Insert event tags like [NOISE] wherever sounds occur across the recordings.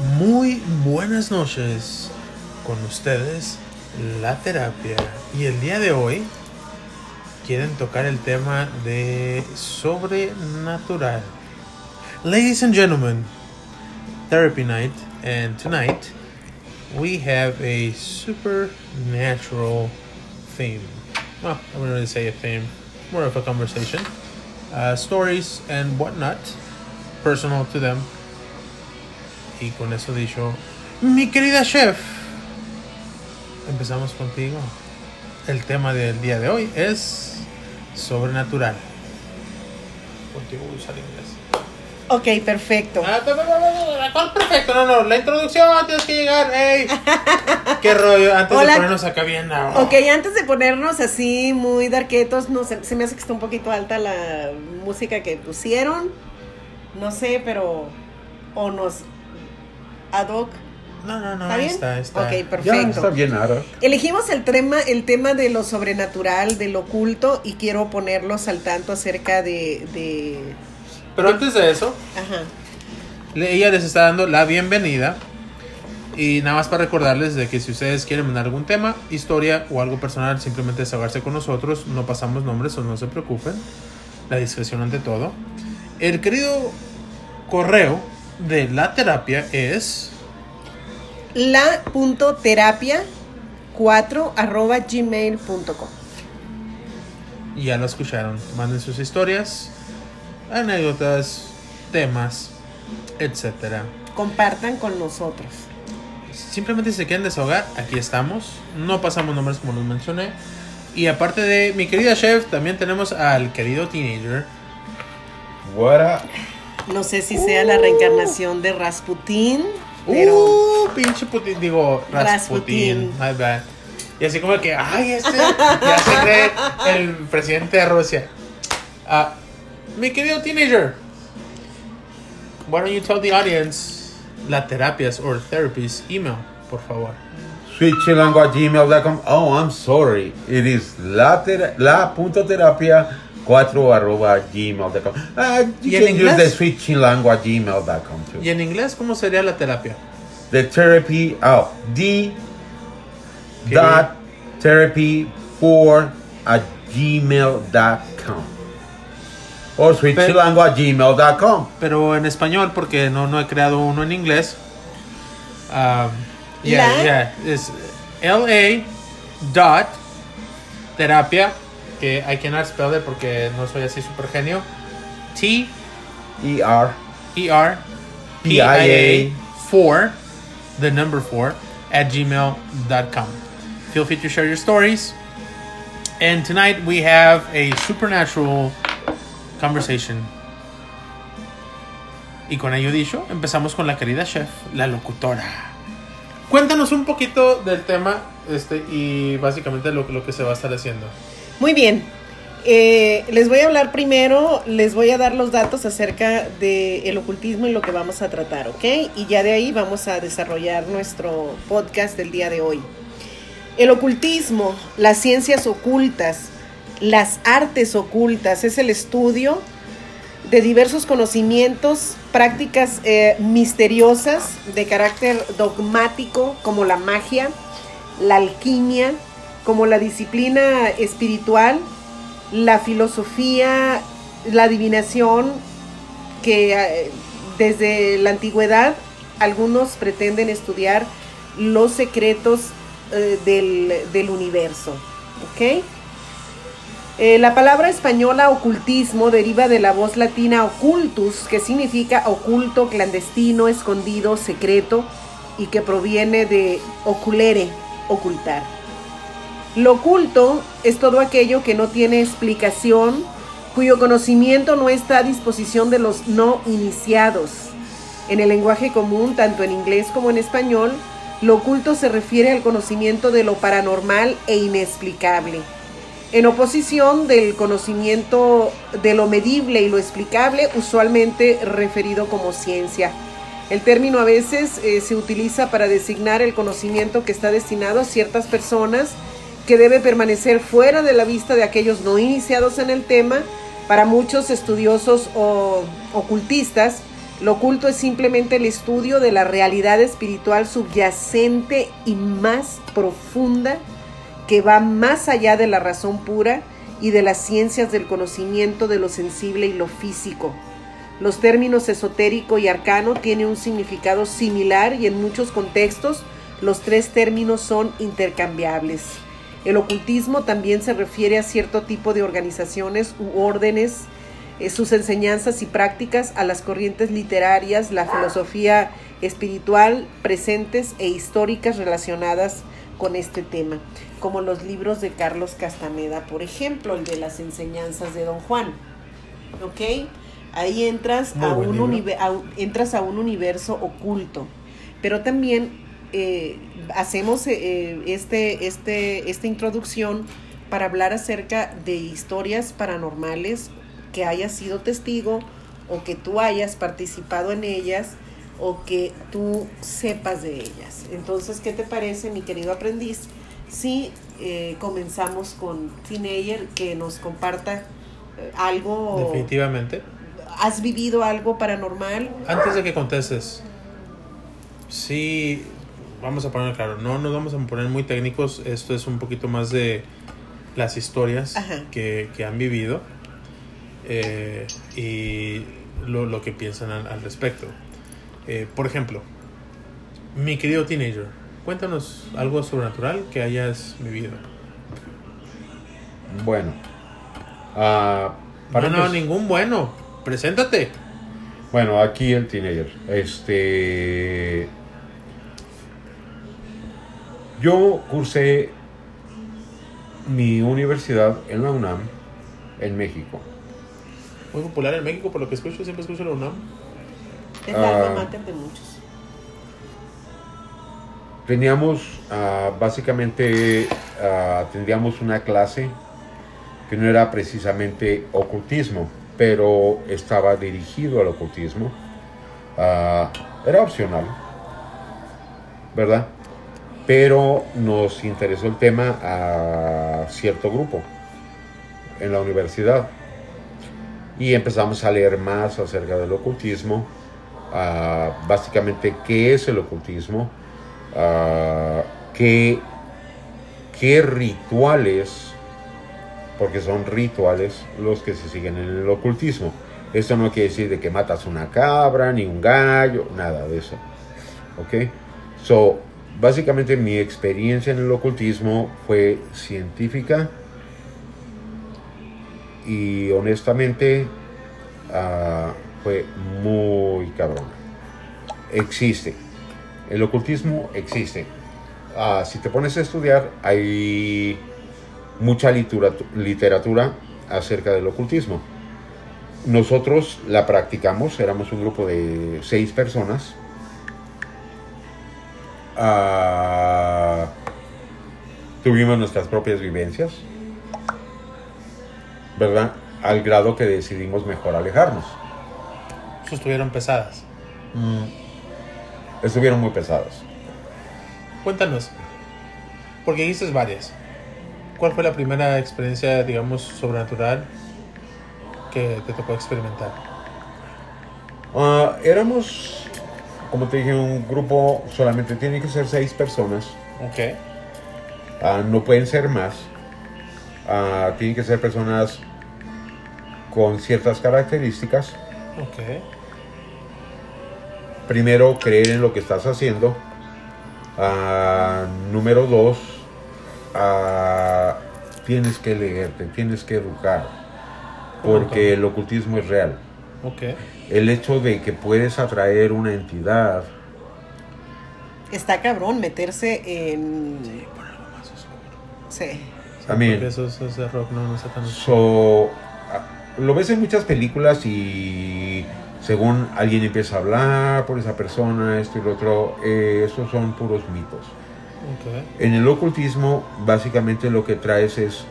Muy buenas noches con ustedes, la terapia. Y el día de hoy quieren tocar el tema de sobrenatural. Ladies and gentlemen, therapy night, and tonight we have a supernatural theme. Well, I wouldn't really say a theme, more of a conversation. Uh, stories and whatnot, personal to them. Y con eso dicho, mi querida chef, empezamos contigo. El tema del día de hoy es sobrenatural. Contigo voy a usar inglés. Ok, perfecto. Ah, ¿Cuál perfecto? No, no, la introducción tienes que llegar. ¡Ey! [LAUGHS] ¿Qué rollo? Antes Hola. de ponernos acá bien. No. Ok, antes de ponernos así muy darquetos, no sé, se me hace que está un poquito alta la música que pusieron. No sé, pero. O nos. Ad hoc. No, no, no, ¿Está ahí bien? está, está. Ok, Ya perfecto. está bien, Ara. Elegimos el tema, el tema de lo sobrenatural, de lo oculto, y quiero ponerlos al tanto acerca de. de Pero antes de eso, ajá. ella les está dando la bienvenida. Y nada más para recordarles de que si ustedes quieren mandar algún tema, historia o algo personal, simplemente desahogarse con nosotros. No pasamos nombres o no se preocupen. La discreción ante todo. El querido correo de la terapia es... La.terapia 4 arroba gmail.com. Ya lo escucharon. Manden sus historias, anécdotas, temas, etcétera. Compartan con nosotros. Simplemente si se quieren desahogar, aquí estamos. No pasamos nombres como los mencioné. Y aparte de mi querida chef, también tenemos al querido teenager. What up? No sé si sea la reencarnación de Rasputín, pero Uh, pinche Putin, digo, Rasputin. Rasputin. My bad. Y así como que, ay, este ya se cree el presidente de Rusia. Ah, mi querido teenager, why don't you tell the audience la terapias or therapies email, por favor. Switchlanguagemail.com. Oh, I'm sorry. It is la, la punto terapia 4 arroba gmail.com. Uh, ¿Y you en can use the switchlanguagemail.com too. Y en inglés, ¿cómo sería la terapia? The therapy, oh, D Okay. dot therapy 4 at gmail.com. Or switchlanguagemail.com. Pero en español, porque no, no he creado uno en inglés. Um, yeah, La- yeah. Es LA dot terapia, que I cannot spell it porque no soy así super genio. T E-R. E R P I A 4, the number 4, at gmail.com. Feel free to share your stories. And tonight we have a supernatural conversation. Y con ello dicho, empezamos con la querida chef, la locutora. Cuéntanos un poquito del tema este, y básicamente lo, lo que se va a estar haciendo. Muy bien. Eh, les voy a hablar primero, les voy a dar los datos acerca del ocultismo y lo que vamos a tratar, ¿ok? Y ya de ahí vamos a desarrollar nuestro podcast del día de hoy. El ocultismo, las ciencias ocultas, las artes ocultas, es el estudio de diversos conocimientos, prácticas eh, misteriosas de carácter dogmático, como la magia, la alquimia, como la disciplina espiritual, la filosofía, la adivinación, que eh, desde la antigüedad algunos pretenden estudiar los secretos eh, del, universo. Eh, la palabra española ocultismo deriva de la voz latina occultus, que significa oculto, clandestino, escondido, secreto, y que proviene de oculere, ocultar. Lo oculto es todo aquello que no tiene explicación, cuyo conocimiento no está a disposición de los no iniciados. En el lenguaje común, tanto en inglés como en español, lo oculto se refiere al conocimiento de lo paranormal e inexplicable en oposición del conocimiento de lo medible y lo explicable, usualmente referido como ciencia. El término a veces eh, se utiliza para designar el conocimiento que está destinado a ciertas personas que debe permanecer fuera de la vista de aquellos no iniciados en el tema. Para muchos estudiosos o ocultistas, Lo oculto es simplemente el estudio de la realidad espiritual subyacente y más profunda que va más allá de la razón pura y de las ciencias del conocimiento de lo sensible y lo físico. Los términos esotérico y arcano tienen un significado similar y en muchos contextos los tres términos son intercambiables. El ocultismo también se refiere a cierto tipo de organizaciones u órdenes, eh, sus enseñanzas y prácticas, a las corrientes literarias, la filosofía espiritual presentes e históricas relacionadas con este tema, como los libros de Carlos Castaneda, por ejemplo, el de las enseñanzas de Don Juan. ¿Ok? Ahí entras, Muy a un, a entras a un universo oculto, pero también eh, hacemos eh, este, este, esta introducción para hablar acerca de historias paranormales que hayas sido testigo o que tú hayas participado en ellas o que tú sepas de ellas. Entonces, ¿qué te parece, mi querido aprendiz? Si eh, comenzamos con Teenager que nos comparta eh, algo, Definitivamente. ¿has vivido algo paranormal? Antes de que contestes, sí, vamos a poner claro, no nos vamos a poner muy técnicos, esto es un poquito más de las historias que, que han vivido eh, y lo, lo que piensan al, al respecto. Eh, por ejemplo, mi querido teenager, cuéntanos algo sobrenatural que hayas vivido. Bueno. ah, para no, no, ningún bueno. Preséntate. Bueno, aquí el teenager. Este. Yo cursé mi universidad en la UNAM, en México. Muy popular en México, por lo que escucho, siempre escucho la UNAM. Es la alma Ah. mater de muchos. Teníamos, ah, básicamente, ah, tendríamos una clase que no era precisamente ocultismo, pero estaba dirigido al ocultismo. Era opcional, ¿verdad? Pero nos interesó el tema a cierto grupo en la universidad y empezamos a leer más acerca del ocultismo, básicamente qué es el ocultismo, qué, qué rituales, porque son rituales los que se siguen en el ocultismo. Esto no quiere decir de que matas una cabra, ni un gallo, nada de eso. ¿Ok? So, básicamente mi experiencia en el ocultismo fue científica y honestamente ah, fue muy cabrón. Existe. El ocultismo existe. Ah, si te pones a estudiar, hay mucha literatura acerca del ocultismo. Nosotros la practicamos, éramos un grupo de seis personas. Tuvimos nuestras propias vivencias, ¿verdad? Al grado que decidimos mejor alejarnos. Estuvieron pesadas. Estuvieron muy pesados. Cuéntanos, porque dices varias. ¿Cuál fue la primera experiencia, digamos, sobrenatural que te tocó experimentar? Ah, éramos, como te dije, un grupo, solamente tiene que ser seis personas. Ok. Ah, no pueden ser más. Ah, tienen que ser personas con ciertas características. Ok. Primero, creer en lo que estás haciendo. Ah, número dos, tienes que leerte, tienes que educar. Porque el ocultismo es real. Ok. El hecho de que puedes atraer una entidad Está cabrón meterse en... Por algo más oscuro. Sí. También. Eso, eso es de rock, no, no está tan So, ah, lo ves en muchas películas y según alguien empieza a hablar por esa persona, esto y lo otro, eh, esos son puros mitos. Ok. En el ocultismo, básicamente lo que traes es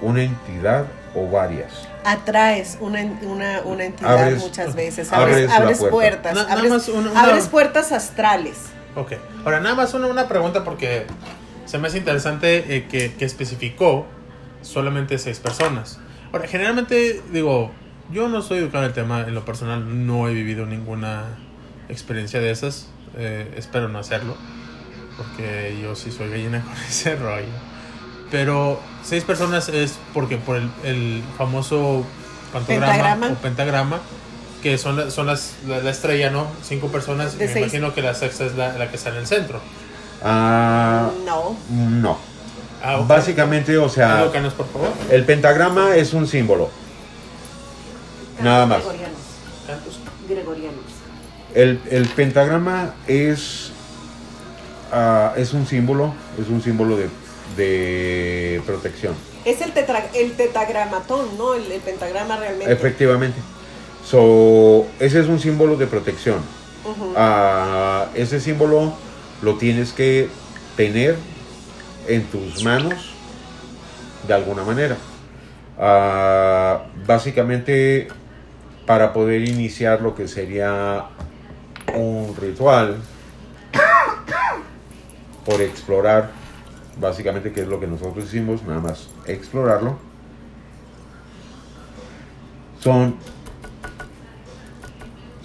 una entidad o varias. Atraes una, en- una, una entidad Abres- muchas [LAUGHS] veces. abres Abres, abres puerta. puertas. Nada abres, una- abres puertas astrales. Ok. Ahora, nada más una, una pregunta porque se me hace interesante eh, que, que especificó solamente seis personas. Ahora, generalmente, digo, Yo no soy educado en el tema, en lo personal no he vivido ninguna experiencia de esas. Eh, espero no hacerlo, porque yo sí soy gallina [LAUGHS] con ese rollo. Pero seis personas es porque por el, el famoso pantograma Pentagrama. o pentagrama, que son, la- son las, la, la estrella, ¿no? Cinco personas, De me seis. imagino que la sexta es la, la que está en el centro. Ah, No. no. Ah. Básicamente, o sea, por favor. el pentagrama es un símbolo. Nada más. Gregorianos. Cantos. Gregorianos. El, el pentagrama es, ah, es un símbolo, es un símbolo de, de protección. Es el, tetra, el tetragramatón, ¿no? El, el pentagrama realmente. Efectivamente. So, ese es un símbolo de protección. Ah, ese símbolo lo tienes que tener en tus manos de alguna manera. Ah, básicamente, para poder iniciar lo que sería un ritual, [COUGHS] por explorar, básicamente, que es lo que nosotros hicimos, nada más explorarlo, son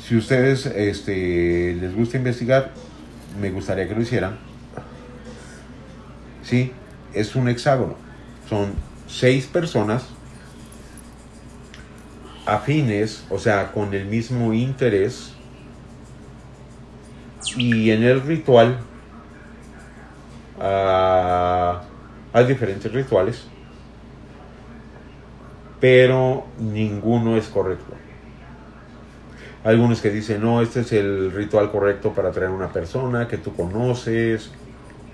si ustedes este, les gusta investigar, me gustaría que lo hicieran. Sí, es un hexágono. Son seis personas afines, o sea, con el mismo interés. Y en el ritual ah, hay diferentes rituales, pero ninguno es correcto. Algunos que dicen, no, este es el ritual correcto para traer a una persona que tú conoces.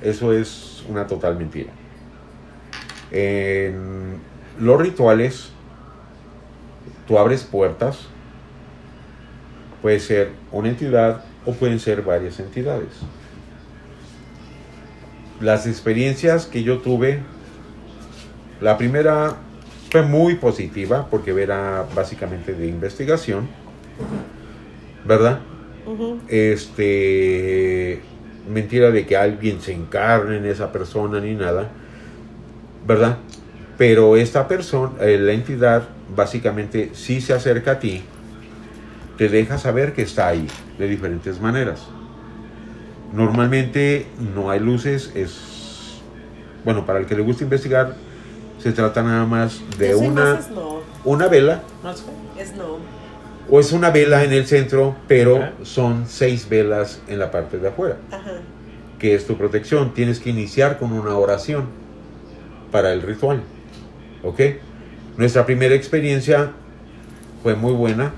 Eso es una total mentira. En los rituales, tú abres puertas. Puede ser una entidad o pueden ser varias entidades. Las experiencias que yo tuve, la primera fue muy positiva porque era básicamente de investigación. ¿verdad? Este, mentira de que alguien se encarne en esa persona ni nada, ¿verdad? Pero esta persona, eh, la entidad, básicamente sí se acerca a ti, te deja saber que está ahí de diferentes maneras. Normalmente no hay luces, es, bueno, para el que le gusta investigar, se trata nada más de Yo soy una, más una vela Más o es una vela en el centro, pero son seis velas en la parte de afuera, Ajá. que es tu protección. Tienes que iniciar con una oración para el ritual. ¿Ok? Nuestra primera experiencia fue muy buena,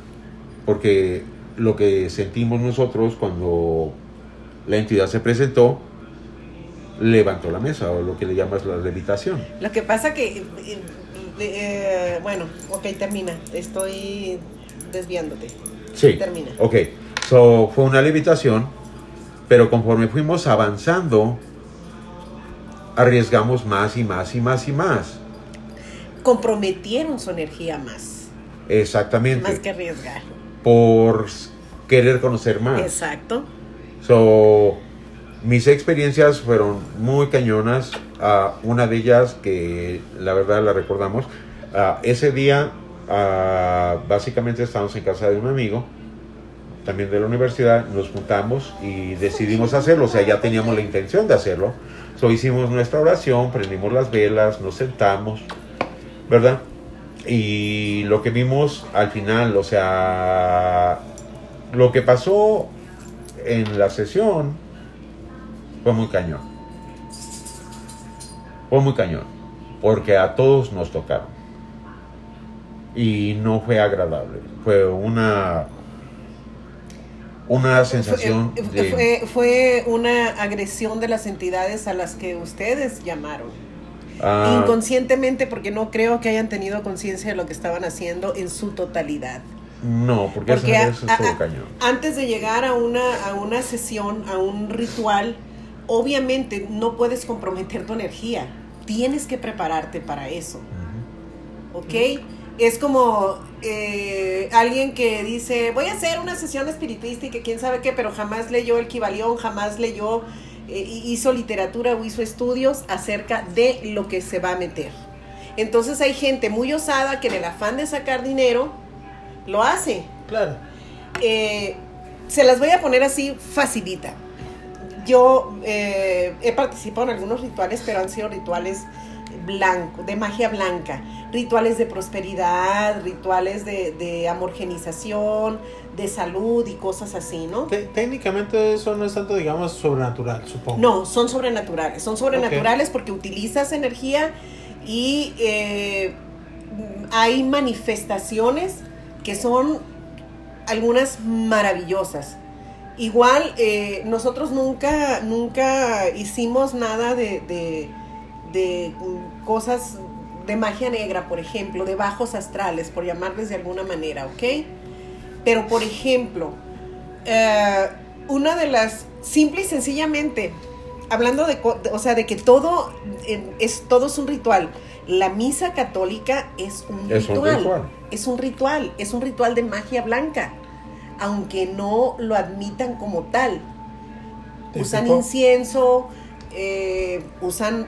porque lo que sentimos nosotros cuando la entidad se presentó, levantó la mesa, o lo que le llamas la levitación. Lo que pasa que, eh, eh, bueno, ok, termina. Estoy desviándote. Sí. Termina. Ok, so fue una levitación, pero conforme fuimos avanzando, arriesgamos más y más y más y más. Comprometieron su energía más. Exactamente. Más que arriesgar. Por querer conocer más. Exacto. So, mis experiencias fueron muy cañonas. Ah, una de ellas que la verdad la recordamos. ah, ese día, ah, básicamente estábamos en casa de un amigo, también de la universidad, nos juntamos y decidimos hacerlo. O sea, ya teníamos la intención de hacerlo. So, hicimos nuestra oración, prendimos las velas, nos sentamos, ¿verdad? Y lo que vimos al final, o sea, lo que pasó en la sesión fue muy cañón. Fue muy cañón. Porque a todos nos tocaron. Y no fue agradable. Fue una. Una sensación Fue, de. fue, fue una agresión de las entidades a las que ustedes llamaron. ah, Inconscientemente, porque no creo que hayan tenido conciencia de lo que estaban haciendo en su totalidad. No, porque, a- a- a- cañón. antes de llegar a una, a una sesión, a un ritual, obviamente no puedes comprometer tu energía. Tienes que prepararte para eso. ¿ok? Es como eh, alguien que dice, voy a hacer una sesión espiritista y que quién sabe qué, pero jamás leyó el Kibalión, jamás leyó, eh, hizo literatura o hizo estudios acerca de lo que se va a meter. Entonces hay gente muy osada que en el afán de sacar dinero lo hace. Claro. Eh, se las voy a poner así facilita. Yo eh, he participado en algunos rituales, pero han sido rituales blanco, de magia blanca, rituales de prosperidad, rituales de, de amorgenización, de salud y cosas así, ¿no? Te- técnicamente eso no es tanto, digamos, sobrenatural, supongo. No, son sobrenaturales. Son sobrenaturales porque utilizas energía y eh, hay manifestaciones que son algunas maravillosas. Igual, eh, nosotros nunca, nunca hicimos nada de, de, de, cosas de magia negra, por ejemplo, de bajos astrales, por llamarles de alguna manera, ¿ok? Pero, por ejemplo, eh, una de las, simple y sencillamente, hablando de- o sea, de que todo eh, es, todo es un ritual. La misa católica es un Es un ritual. Es un ritual, es un ritual de magia blanca, aunque no lo admitan como tal. Usan incienso, eh, usan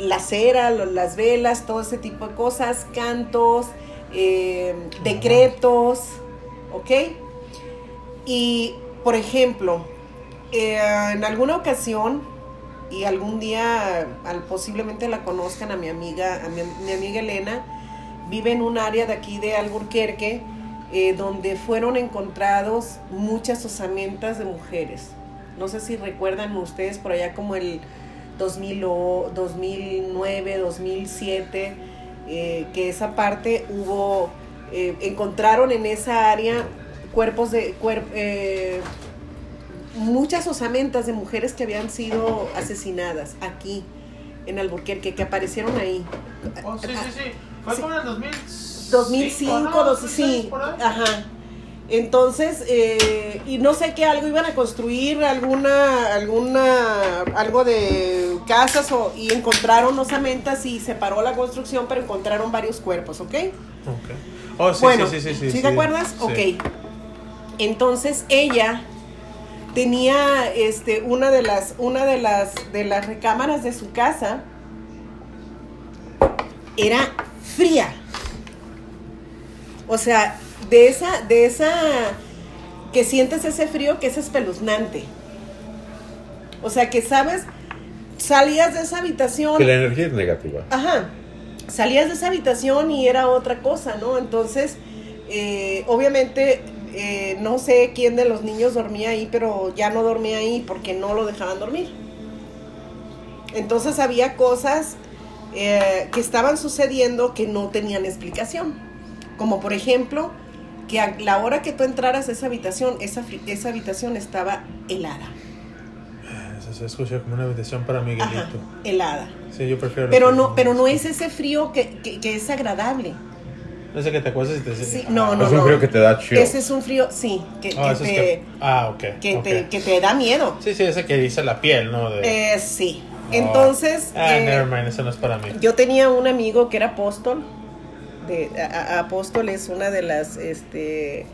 la cera, las velas, todo ese tipo de cosas, cantos, eh, decretos, ¿ok? Y, por ejemplo, eh, en alguna ocasión, y algún día al, posiblemente la conozcan a mi amiga, a mi, mi amiga Elena, vive en un área de aquí de Alburquerque, eh, donde fueron encontrados muchas osamentas de mujeres. No sé si recuerdan ustedes por allá como el 2000 o 2009, 2007, eh, que esa parte hubo, eh, encontraron en esa área cuerpos de, muchas osamentas de mujeres que habían sido asesinadas aquí en Alburquerque, que aparecieron ahí. Oh, sí, sí, sí. Fue Sí. como en el 2000 2005, ¿no? dos- 2006, sí, por ahí. ajá. Entonces, eh, y no sé qué, algo iban a construir, alguna, alguna, algo de casas o, y encontraron osamentas y se paró la construcción, pero encontraron varios cuerpos, ¿ok? Ok. Oh, sí, bueno, sí, sí, sí, sí. te acuerdas? Sí. Ok. Entonces ella tenía este una de las una de las de las recámaras de su casa era fría. O sea, de esa de esa que sientes ese frío que es espeluznante. O sea, que sabes salías de esa habitación Que la energía es negativa. Ajá. Salías de esa habitación y era otra cosa, ¿no? Entonces, eh, obviamente, eh, no sé quién de los niños dormía ahí, pero ya no dormía ahí porque no lo dejaban dormir. Entonces había cosas eh, que estaban sucediendo que no tenían explicación. Como por ejemplo, que a la hora que tú entraras a esa habitación, esa, esa habitación estaba helada. Eso se escucha como una habitación para Ajá, Miguelito. helada. Sí, yo prefiero. Pero no, pero no es ese frío que, que- que es agradable. No sé que te acuestas y te Sí, no, no, es un no. frío que te da chill. Ese es un frío, sí, que, Ah, que eso es te, que. Ah, ok. que, ok. te, que te da miedo. Sí, sí, ese que dice la piel, ¿no? De... Eh, sí. Entonces, Ah, eh, never mind, eso no es para mí. yo tenía un amigo que era apóstol. De, a- a- apóstol es una de las, este,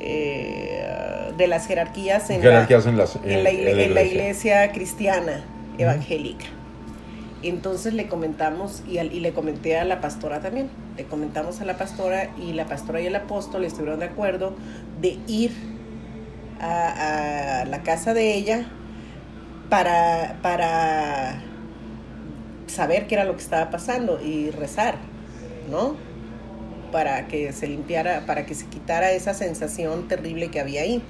eh, de las jerarquías en, Jerarquías la, en, las, en, la, en la iglesia cristiana evangélica. Entonces le comentamos y, al- y le comenté a la pastora también. Le comentamos a la pastora y la pastora y el apóstol estuvieron de acuerdo de ir a, a la casa de ella para, para saber qué era lo que estaba pasando y rezar, ¿no? Para que se limpiara, para que se quitara esa sensación terrible que había ahí.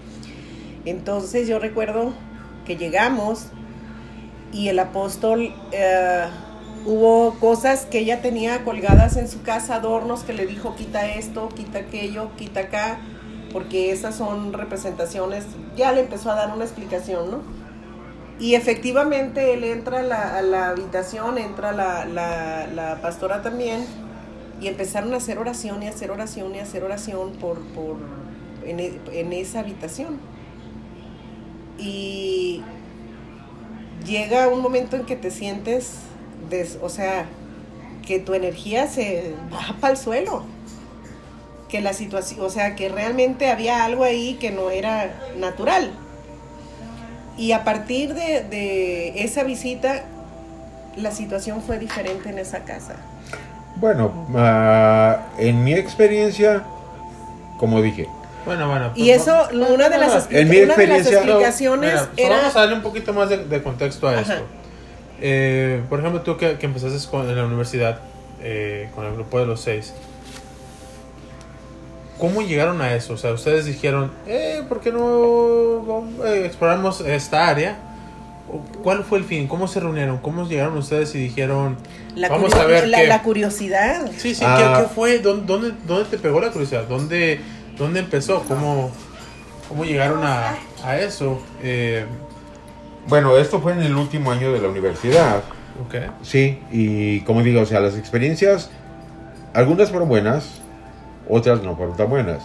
Entonces yo recuerdo que llegamos y el apóstol eh, hubo cosas que ella tenía colgadas en su casa, adornos que le dijo quita esto, quita aquello, quita acá, porque esas son representaciones, ya le empezó a dar una explicación, ¿no? Y efectivamente él entra a la, a la habitación, entra la, la, la pastora también, y empezaron a hacer oración y hacer oración y hacer oración por, por en, e- en esa habitación. Y llega un momento en que te sientes, o sea, que tu energía se baja para el suelo. Que la situación, o sea, que realmente había algo ahí que no era natural. Y a partir de, de esa visita, la situación fue diferente en esa casa. Bueno, ah, en mi experiencia, como dije. Bueno, bueno. Y pues, eso, no- una de las, En mi una de las experiencia- explicaciones Mira, solo era... Vamos a darle un poquito más de, de contexto a Ajá. esto. Eh, por ejemplo, tú que, que empezaste con- en la universidad eh, con el grupo de los seis, ¿cómo llegaron a eso? O sea, ustedes dijeron, eh, ¿por qué no eh, exploramos esta área? ¿O ¿Cuál fue el fin? ¿Cómo se reunieron? ¿Cómo llegaron ustedes y dijeron, La, vamos a ver la, qué- la curiosidad. sí, sí, Ah. ¿qué, qué fue? ¿Dónde, dónde, dónde te pegó la curiosidad? ¿Dónde, dónde empezó? ¿Cómo, cómo llegaron a, a eso? Eh, Bueno, esto fue en el último año de la universidad. ok. Sí, y como digo, o sea, las experiencias, algunas fueron buenas, otras no fueron tan buenas.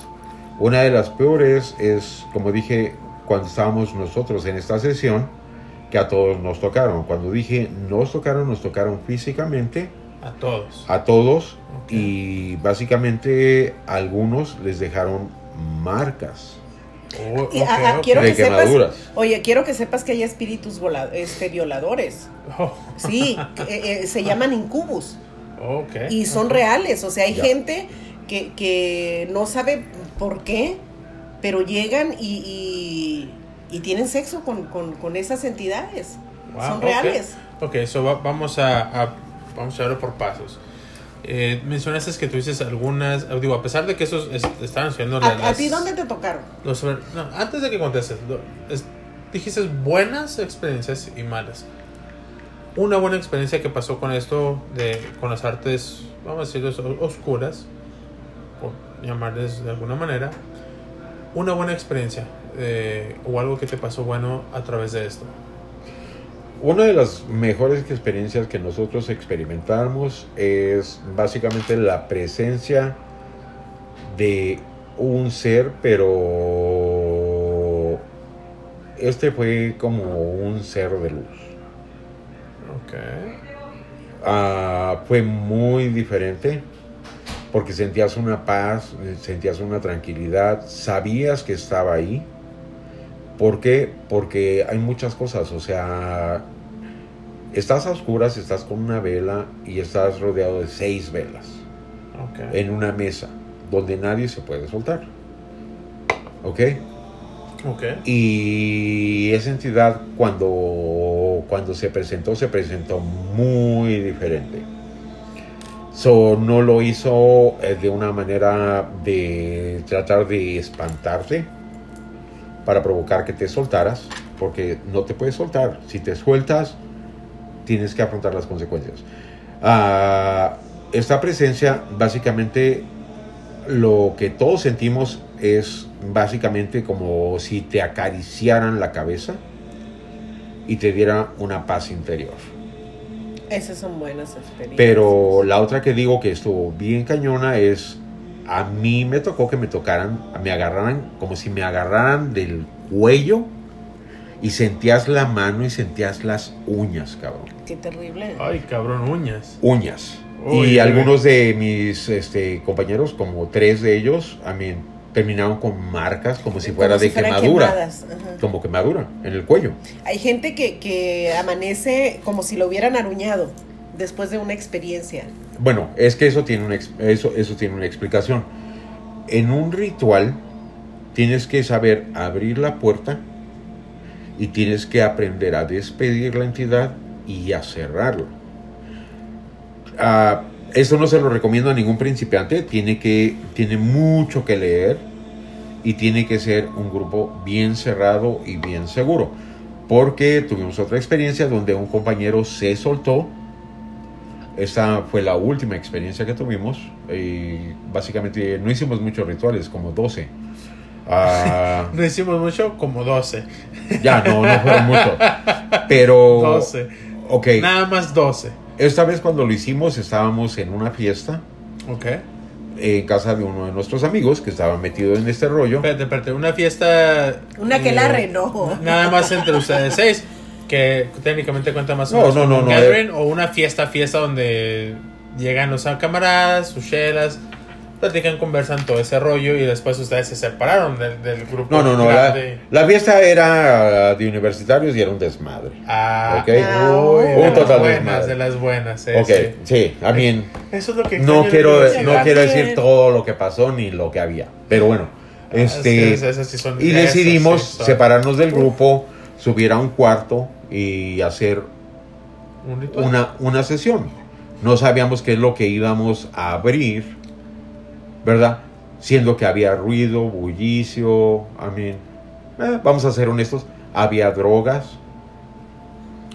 Una de las peores es, como dije, cuando estábamos nosotros en esta sesión, que a todos nos tocaron. Cuando dije nos tocaron, nos tocaron físicamente A todos. a todos y básicamente a algunos les dejaron marcas. Oh, ah, ah, ok. quiero De que sepas, quemaduras. oye, quiero que sepas que hay espíritus vola- este, violadores. Oh, Sí, eh, eh, se llaman incubus y son reales. O sea, hay gente que, que no sabe por qué, pero llegan y, y, y tienen sexo con, con, con esas entidades. Wow, son ok. reales. Ok, so va- vamos a, a- vamos a verlo por pasos. Eh, mencionaste que tuviste algunas, eh, digo, a pesar de que esos es- estaban la- ¿A, a ti dónde te tocaron? los no, antes de que contestes, lo- es- dijiste buenas experiencias y malas. Una buena experiencia que pasó con esto, de, con las artes, vamos a decirlo, os- oscuras, llamarles de alguna manera. Una buena experiencia eh, o algo que te pasó bueno a través de esto. Una de las mejores experiencias que nosotros experimentamos es básicamente la presencia de un ser, pero este fue como un ser de luz. Ok. Ah, fue muy diferente porque sentías una paz, sentías una tranquilidad, sabías que estaba ahí. ¿Por qué? Porque hay muchas cosas, o sea, estás a oscuras, estás con una vela y estás rodeado de seis velas Ok. en una mesa donde nadie se puede soltar. ¿Ok? Ok. Y esa entidad cuando, cuando se presentó, se presentó muy diferente. So, no lo hizo eh, de una manera de tratar de espantarte para provocar que te soltaras, porque no te puedes soltar. Si te sueltas, tienes que afrontar las consecuencias. Ah, esta presencia, básicamente, lo que todos sentimos es básicamente como si te acariciaran la cabeza y te diera una paz interior. Esas son buenas experiencias. Pero la otra que digo que estuvo bien cañona es, a mí me tocó que me tocaran, me agarraran, como si me agarraran del cuello y sentías la mano y sentías las uñas, cabrón. Qué terrible. Ay, cabrón, uñas. Uñas. Uy, y algunos de mis este, compañeros, como tres de ellos, a mí terminaron con marcas como si Como fuera de quemadura. Como quemadura en el cuello. Hay gente que, que amanece como si lo hubieran aruñado después de una experiencia. Bueno, es que eso tiene una, eso, eso tiene una explicación. En un ritual tienes que saber abrir la puerta y tienes que aprender a despedir la entidad y a cerrarlo. Ah, esto no se lo recomiendo a ningún principiante, tiene, que, tiene mucho que leer y tiene que ser un grupo bien cerrado y bien seguro. Porque tuvimos otra experiencia donde un compañero se soltó esta fue la última experiencia que tuvimos. Y básicamente no hicimos muchos rituales, como 12. Ah, [LAUGHS] No hicimos mucho, como 12. ya, no, no fueron muchos. Pero, [LAUGHS] 12. ok, Nada más 12. Esta vez cuando lo hicimos estábamos en una fiesta Ok. en casa de uno de nuestros amigos que estaba metido en este rollo. Espérate, espérate. Una fiesta. Una que eh, la renó. Nada más entre ustedes seis. Que técnicamente cuenta más o No, menos no, como no, un no, gathering o una fiesta, fiesta donde llegan los camaradas, sus chelas. Platican, conversan todo ese rollo y después ustedes se separaron del, del grupo. No, no, no. La, la fiesta era de universitarios y era un desmadre. Ah, Ok. Ah, uy, de un las total buenas, desmadre. de las buenas. sí, ok, sí. sí, I mean, Eso es lo que no de quiero, no quiero decir todo lo que pasó ni lo que había. Pero bueno, este. Esas- esas sí son- Y esas decidimos son- separarnos del grupo, subir a un cuarto y hacer un una, una sesión. No sabíamos qué es lo que íbamos a abrir, ¿verdad? Siendo que había ruido, bullicio, I mean, eh, vamos a ser honestos, había drogas,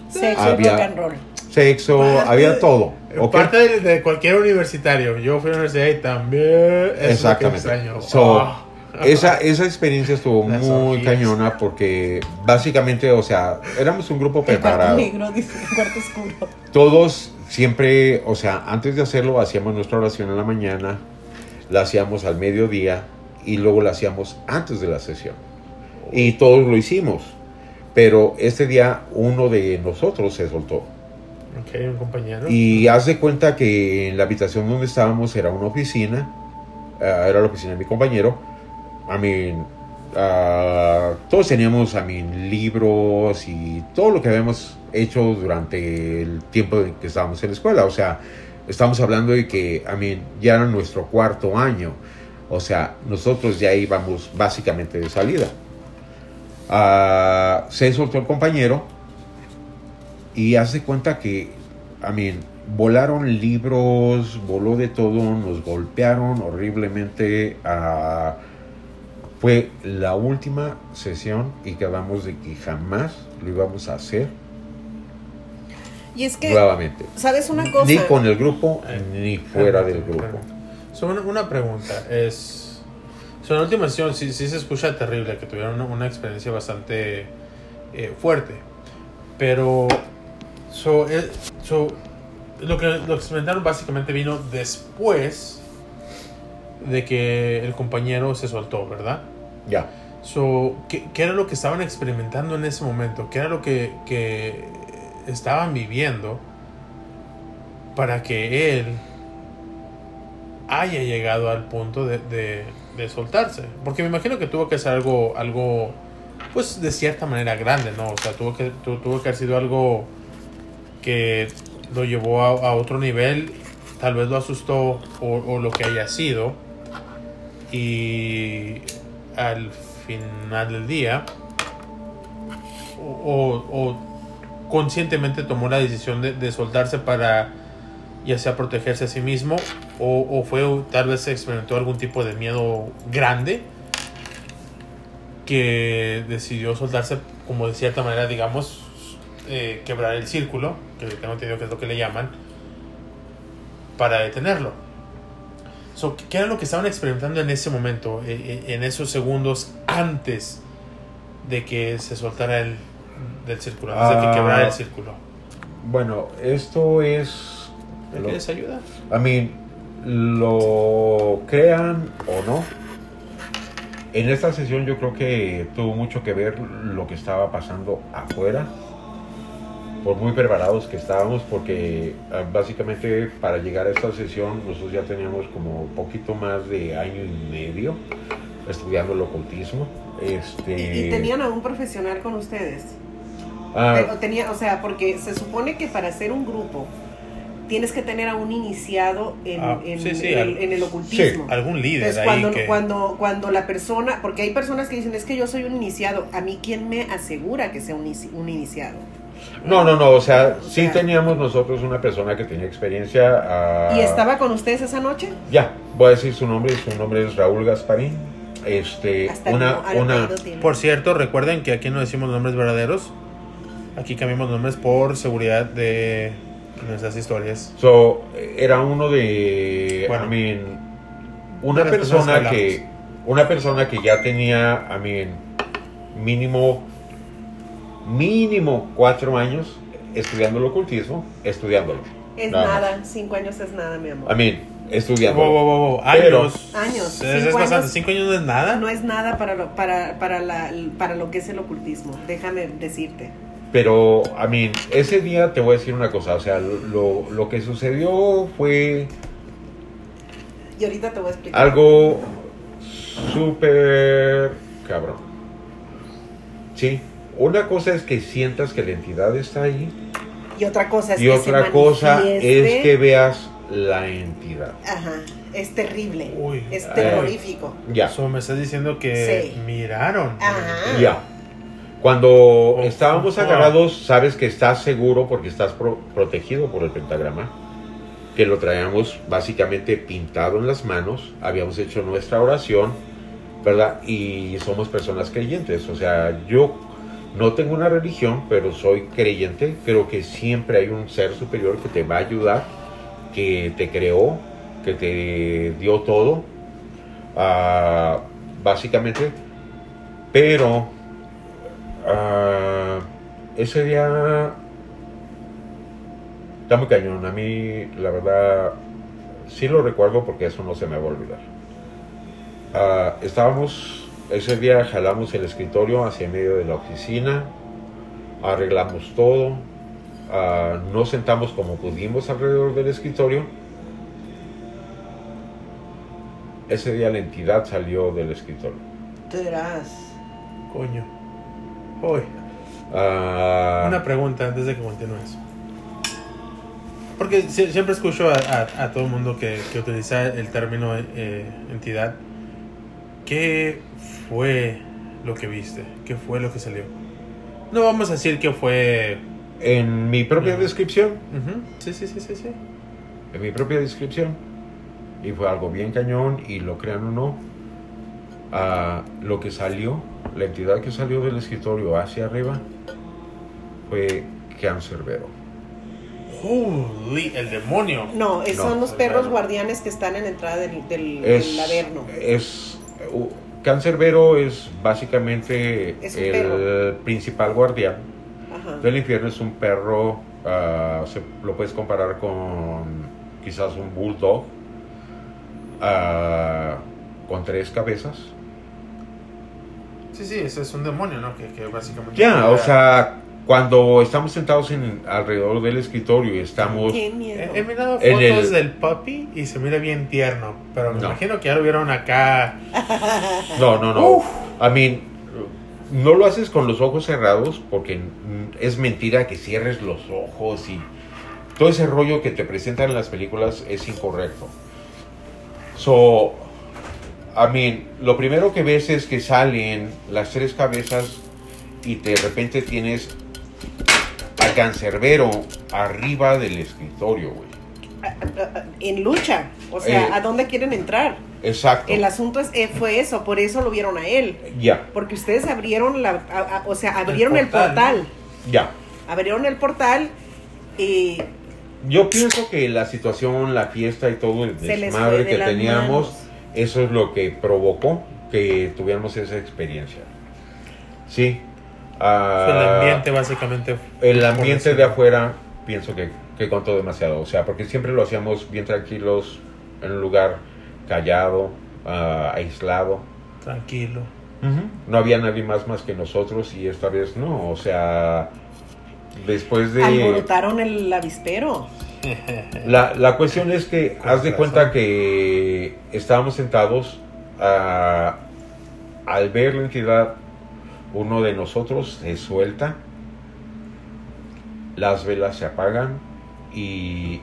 Sexo Había- rock and roll. sexo, Parte había todo. ¿ok? Parte de, de cualquier universitario. Yo fui a la universidad y también. Es Exactamente. Lo que extraño. So, Ah. Esa, esa experiencia estuvo [LAUGHS] muy cañona porque básicamente, o sea, éramos un grupo El cuarto preparado. negro, dice, el cuarto oscuro. Todos siempre, o sea, antes de hacerlo hacíamos nuestra oración en la mañana, la hacíamos al mediodía y luego la hacíamos antes de la sesión. Y todos lo hicimos. Pero este día uno de nosotros se soltó. Ok, un compañero. Y haz de cuenta que en la habitación donde estábamos era una oficina, ah, era la oficina de mi compañero. I mean, ah, todos teníamos, I mean, libros y todo lo que habíamos hecho durante el tiempo que estábamos en la escuela. O sea, estamos hablando de que, I mean, ya era nuestro cuarto año. O sea, nosotros ya íbamos básicamente de salida. Ah, se soltó el compañero y hace cuenta que, I mean, volaron libros, voló de todo, nos golpearon horriblemente. ah, fue la última sesión y quedamos de que jamás lo íbamos a hacer Y es que, nuevamente. ¿sabes una cosa? Ni con el grupo, Eh, ni fuera del permíteme, grupo. So, una, pregunta es. So, en la última sesión sí, sí se escucha terrible que tuvieron una, una experiencia bastante eh, fuerte. Pero. So, eh, so, lo que lo que experimentaron básicamente vino después de que el compañero se soltó, ¿verdad? Ya. So, ¿qué, qué era lo que estaban experimentando en ese momento? ¿Qué era lo que, que estaban viviendo para que él haya llegado al punto de, de- de soltarse? Porque me imagino que tuvo que ser algo, algo, pues de cierta manera grande, ¿no? O sea, tuvo que, tu- tuvo que haber sido algo que lo llevó a, a otro nivel, tal vez lo asustó o, o lo que haya sido. Y al final del día, o, o- o conscientemente tomó la decisión de, soltarse para ya sea protegerse a sí mismo o, o fue tal vez experimentó algún tipo de miedo grande que decidió soltarse como de cierta manera digamos eh, quebrar el círculo que tengo entendido que es lo que le llaman para detenerlo. So, ¿Qué era lo que estaban experimentando en ese momento, eh, eh, en esos segundos antes de que se soltara el del círculo, antes de que Ah. quebrara el círculo? Bueno, esto es. ¿Me lo- quieres ayudar? I mean, lo crean o no. En esta sesión yo creo que tuvo mucho que ver lo que estaba pasando afuera. Por muy preparados que estábamos, porque ah, básicamente para llegar a esta sesión nosotros ya teníamos como poquito más de año y medio estudiando el ocultismo. Este, ¿Y, y tenían a un profesional con ustedes? Ah, Pero tenía, o sea, porque se supone que para hacer un grupo tienes que tener a un iniciado en, Ah, en- sí, sí, en el, al- en el ocultismo. Algún líder Entonces, ahí cuando, que... cuando, cuando la persona, porque hay personas que dicen, es que yo soy un iniciado, a mí quién me asegura que sea un, un iniciado. no, no, no, o sea, O sí sea- teníamos nosotros una persona que tenía experiencia. ah, ¿Y estaba con ustedes esa noche? Ya, voy a decir su nombre, su nombre es Raúl Gasparín. Este, Hasta el una, una. Por cierto, recuerden que aquí no decimos nombres verdaderos. Aquí cambiamos nombres por seguridad de nuestras historias. so, era uno de, Bueno. I mean, una persona que que, una persona que ya tenía, I mean, mínimo, mínimo cuatro años estudiando el ocultismo, estudiándolo. Es Nada nada, cinco años es nada, mi amor. I mean, Wow, estudiándolo. wow, wow, wow. Pero- Años. Años, Es, es cinco bastante. años. Cinco años no es nada. No es nada para lo, para, para, la, para lo que es el ocultismo, déjame decirte. Pero, I mean, ese día te voy a decir una cosa, o sea, lo, lo que sucedió fue Y ahorita te voy a explicar. Algo súper cabrón. Sí, una cosa es que sientas que la entidad está ahí Y otra cosa es y que otra se cosa es que veas la entidad. Ajá, es terrible. Uy, es terrorífico. Ya, So, me estás diciendo que Sí. miraron. Ajá. ya. Cuando estábamos agarrados, sabes que estás seguro porque estás pro- protegido por el pentagrama, que lo traíamos básicamente pintado en las manos, habíamos hecho nuestra oración, ¿verdad? Y somos personas creyentes, o sea, yo no tengo una religión, pero soy creyente, creo que siempre hay un ser superior que te va a ayudar, que te creó, que te dio todo, ah, básicamente, pero ah, ese día está muy cañón, a mí la verdad sí lo recuerdo porque eso no se me va a olvidar. Ah, estábamos, ese día jalamos el escritorio hacia medio de la oficina, arreglamos todo, ah, nos sentamos como pudimos alrededor del escritorio. Ese día la entidad salió del escritorio. Tú dirás. Coño. Uy. Ah, Una pregunta antes de que continúes. Porque sie- siempre escucho a, a- a todo el mundo que, que utiliza el término eh, entidad. ¿Qué fue lo que viste? ¿Qué fue lo que salió? No vamos a decir que fue... en mi propia descripción, Ujú, Sí, sí, sí, sí, sí. en mi propia descripción, y fue algo bien cañón, y lo crean o no, ah, lo que salió, la entidad que salió del escritorio hacia arriba, fue Cancerbero. Holy, el demonio. No, es- No. son los perros guardianes que están en la entrada del, del, Es, del Averno. es, uh, Cancerbero es básicamente Es un el perro. principal guardián Ajá. del infierno, es un perro, ah, se, lo puedes comparar con quizás un bulldog, ah, con tres cabezas. Sí, sí, ese es un demonio, ¿no? Que, que básicamente... Ya, o sea, cuando estamos sentados en, alrededor del escritorio y estamos... Qué He, miedo. he mirado En fotos el- del puppy y se mira bien tierno, pero me No. imagino que ya lo vieron acá. No, no, no. I mean, no lo haces con los ojos cerrados porque es mentira que cierres los ojos y todo ese rollo que te presentan en las películas es incorrecto. So, I mean, lo primero que ves es que salen las tres cabezas y de repente tienes al cancerbero arriba del escritorio, güey. En lucha. O sea, Eh. ¿a dónde quieren entrar? Exacto. El asunto es, eh, fue eso, por eso lo vieron a él. Ya, Porque ustedes abrieron la, a- a- o sea, abrieron el portal, portal. ya. Abrieron el portal y Yo pienso que la situación, la fiesta y todo el desmadre que teníamos, manos. Eso es lo que provocó que tuviéramos esa experiencia. Sí. ah, el ambiente básicamente. el ambiente de afuera, pienso que, que contó demasiado. O sea, porque siempre lo hacíamos bien tranquilos, en un lugar callado, ah, aislado. Tranquilo. No había nadie más más que nosotros y esta vez no. O sea, después de... alborotaron el avispero. La, la cuestión es que Con haz de razón. cuenta que estábamos sentados ah, al ver la entidad, uno de nosotros se suelta, las velas se apagan y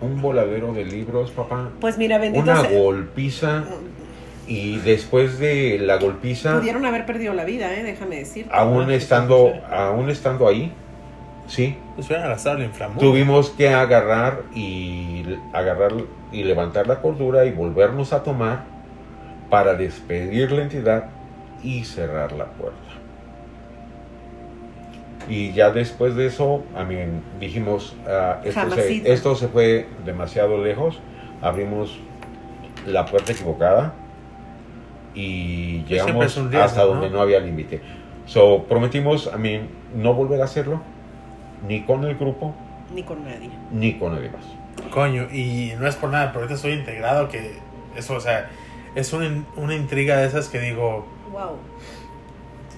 un voladero de libros, papá, Pues mira, bendito una sea- golpiza y después de la golpiza, Pudieron haber perdido la vida, eh, déjame decir. aún Ah, estando, aún estando ahí, sí, Pues. Tuvimos que agarrar y agarrar y levantar la cordura y volvernos a tomar para despedir la entidad y cerrar la puerta. Y ya después de eso, a mí dijimos, ah, esto, se, Jamasito. esto se fue demasiado lejos, abrimos la puerta equivocada y siempre llegamos riesgo, hasta donde ¿no? no había límite. So, prometimos, a mí, no volver a hacerlo, ni con el grupo, Ni con nadie. ni con nadie más. Coño, y no es por nada, pero ahorita estoy integrado que eso, o sea, es una, una intriga de esas que digo, Wow.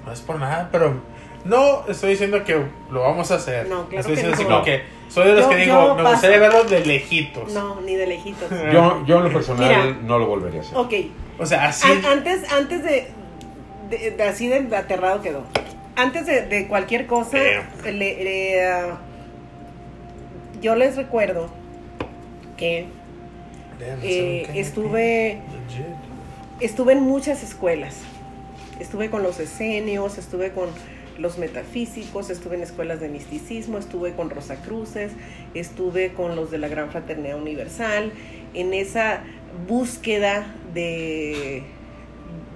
no es por nada, pero No estoy diciendo que lo vamos a hacer. No, claro estoy que diciendo así no. como que soy de los Yo- que digo, yo me paso. gustaría verlo de lejitos. No, ni de lejitos. Yo, yo en lo personal Mira. no lo volvería a hacer. Ok, O sea, así. An- antes, antes de, de- de- así de aterrado quedó. Antes de, de cualquier cosa, le- le, ah, yo les recuerdo que eh, estuve- estuve en muchas escuelas. Estuve con los esenios, estuve con los metafísicos, estuve en escuelas de misticismo, estuve con Rosacruces, estuve con los de la Gran Fraternidad Universal, en esa búsqueda de,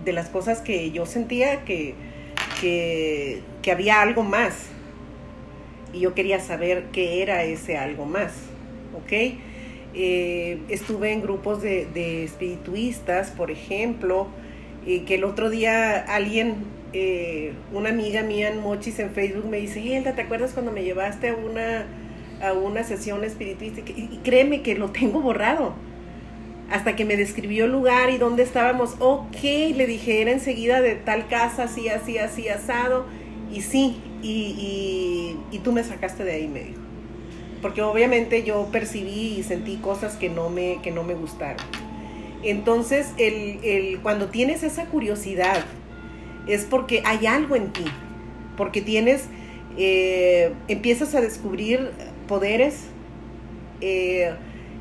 de las cosas que yo sentía que, que, que había algo más. Y yo quería saber qué era ese algo más. ¿Ok? Eh, estuve en grupos de, de espirituistas, por ejemplo, eh, que el otro día alguien, eh, una amiga mía en Mochis en Facebook me dice, Hilda, ¿te acuerdas cuando me llevaste a una, a una sesión espiritista? Y, y créeme que lo tengo borrado. Hasta que me describió el lugar y dónde estábamos. Ok, le dije, era enseguida de tal casa, así, así, así, asado. Y sí, y, tú me sacaste de ahí, me dijo porque obviamente yo percibí y sentí cosas que no me, que no me gustaron. Entonces, el, el- cuando tienes esa curiosidad, es porque hay algo en ti, porque tienes, eh, empiezas a descubrir poderes, eh,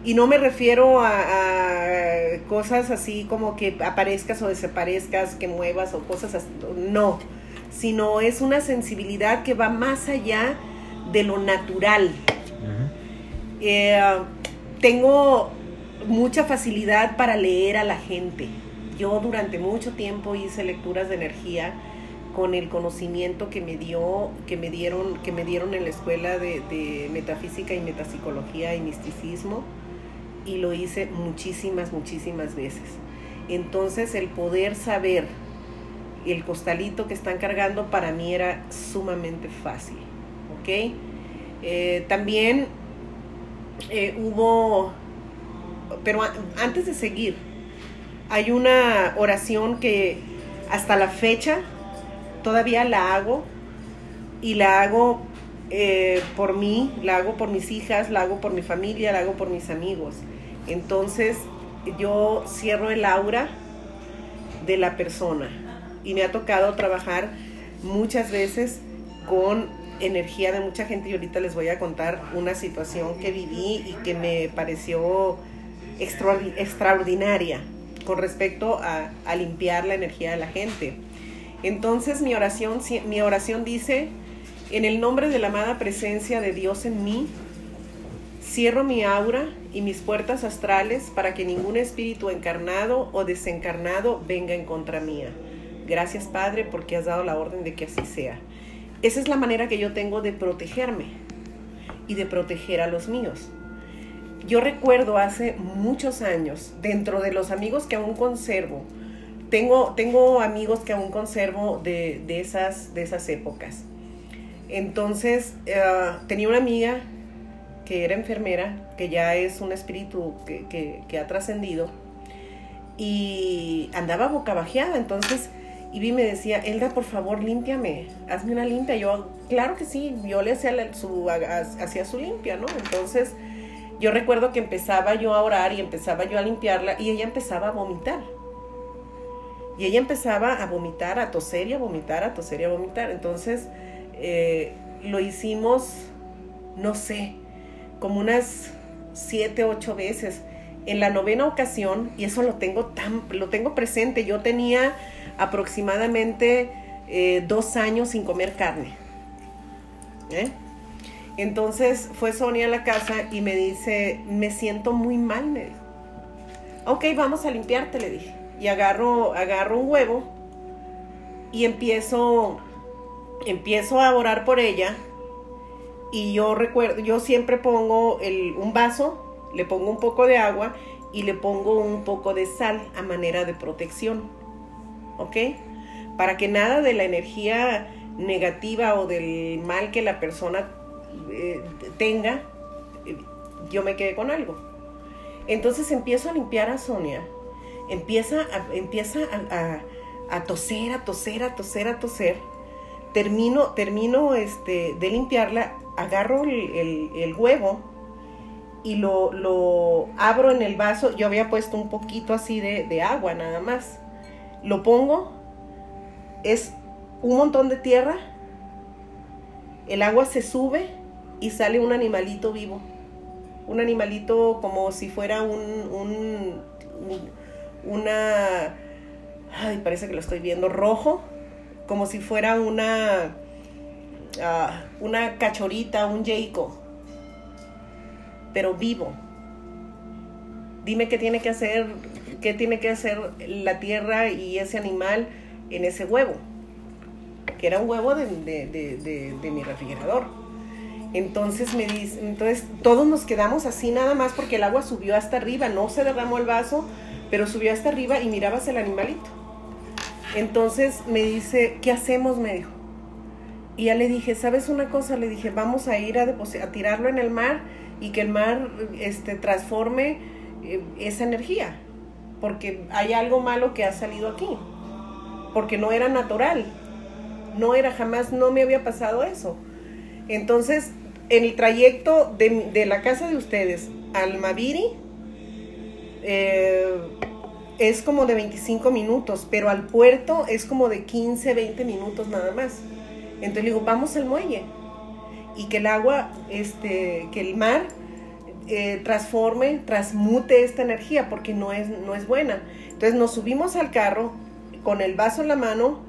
y no me refiero a, a cosas así como que aparezcas o desaparezcas, que muevas o cosas así, no, sino es una sensibilidad que va más allá de lo natural. Eh, tengo mucha facilidad para leer a la gente. Yo durante mucho tiempo hice lecturas de energía con el conocimiento que me dio, que me dieron, que me dieron en la escuela de, de metafísica y metapsicología y misticismo, y lo hice muchísimas, muchísimas veces. Entonces el poder saber el costalito que están cargando para mí era sumamente fácil, ¿ok? Eh, también eh, hubo, pero antes de seguir, hay una oración que hasta la fecha todavía la hago y la hago eh, por mí, la hago por mis hijas, la hago por mi familia, la hago por mis amigos. Entonces yo cierro el aura de la persona y me ha tocado trabajar muchas veces con energía de mucha gente y ahorita les voy a contar una situación que viví y que me pareció extraordi- extraordinaria con respecto a, a limpiar la energía de la gente. Entonces mi oración, mi oración dice, en el nombre de la amada presencia de Dios en mí, cierro mi aura y mis puertas astrales para que ningún espíritu encarnado o desencarnado venga en contra mía. Gracias Padre porque has dado la orden de que así sea. Esa es la manera que yo tengo de protegerme y de proteger a los míos. Yo recuerdo hace muchos años, dentro de los amigos que aún conservo, tengo, tengo amigos que aún conservo de, de esas, de esas épocas. Entonces, eh, tenía una amiga que era enfermera, que ya es un espíritu que, que- ha trascendido, y andaba boca bajeada. Entonces, Ivy me decía, Elda, por favor, límpiame, hazme una limpia. Yo, claro que sí, yo le hacía su, hacía su limpia, ¿no? Entonces, yo recuerdo que empezaba yo a orar y empezaba yo a limpiarla y ella empezaba a vomitar. Y ella empezaba a vomitar, a toser y a vomitar, a toser y a vomitar. Entonces, eh, lo hicimos, no sé, como unas siete, ocho veces. En la novena ocasión, y eso lo tengo tan, lo tengo presente, yo tenía aproximadamente eh, dos años sin comer carne. ¿eh? Entonces fue Sonia a la casa y me dice, me siento muy mal, me dijo. Ok, vamos a limpiarte, le dije. Y agarro, agarro un huevo y empiezo, empiezo a orar por ella. Y yo recuerdo, yo siempre pongo un vaso, le pongo un poco de agua y le pongo un poco de sal a manera de protección. ¿Ok? Para que nada de la energía negativa o del mal que la persona eh, tenga, eh, yo me quedé con algo. Entonces empiezo a limpiar a Sonia. Empieza a, empieza a toser, a toser, a toser, a toser. Termino, termino este, de limpiarla, agarro el, el- huevo y lo, lo abro en el vaso. Yo había puesto un poquito así de, de agua nada más. Lo pongo, es un montón de tierra, el agua se sube y sale un animalito vivo. Un animalito como si fuera un, un- un- una, ay, parece que lo estoy viendo, rojo, como si fuera una, ah, una cachorita, un jeico, pero vivo. Dime qué tiene que hacer, qué tiene que hacer la tierra y ese animal en ese huevo, que era un huevo de- de- de mi refrigerador. Entonces me dice, entonces todos nos quedamos así nada más porque el agua subió hasta arriba, no se derramó el vaso, pero subió hasta arriba y mirabas el animalito. Entonces me dice, ¿qué hacemos? Me dijo. Y ya le dije, ¿sabes una cosa? Le dije, vamos a ir a, tirarlo en el mar y que el mar este, transforme eh, esa energía. Porque hay algo malo que ha salido aquí. Porque no era natural. No era jamás, no me había pasado eso. Entonces, en el trayecto de, de la casa de ustedes al Maviri, eh, es como de 25 minutos, pero al puerto es como de 15, 20 minutos nada más. Entonces le digo, vamos al muelle y que el agua, este, que el mar eh, transforme, transmute esta energía porque no es, no es buena. Entonces nos subimos al carro con el vaso en la mano.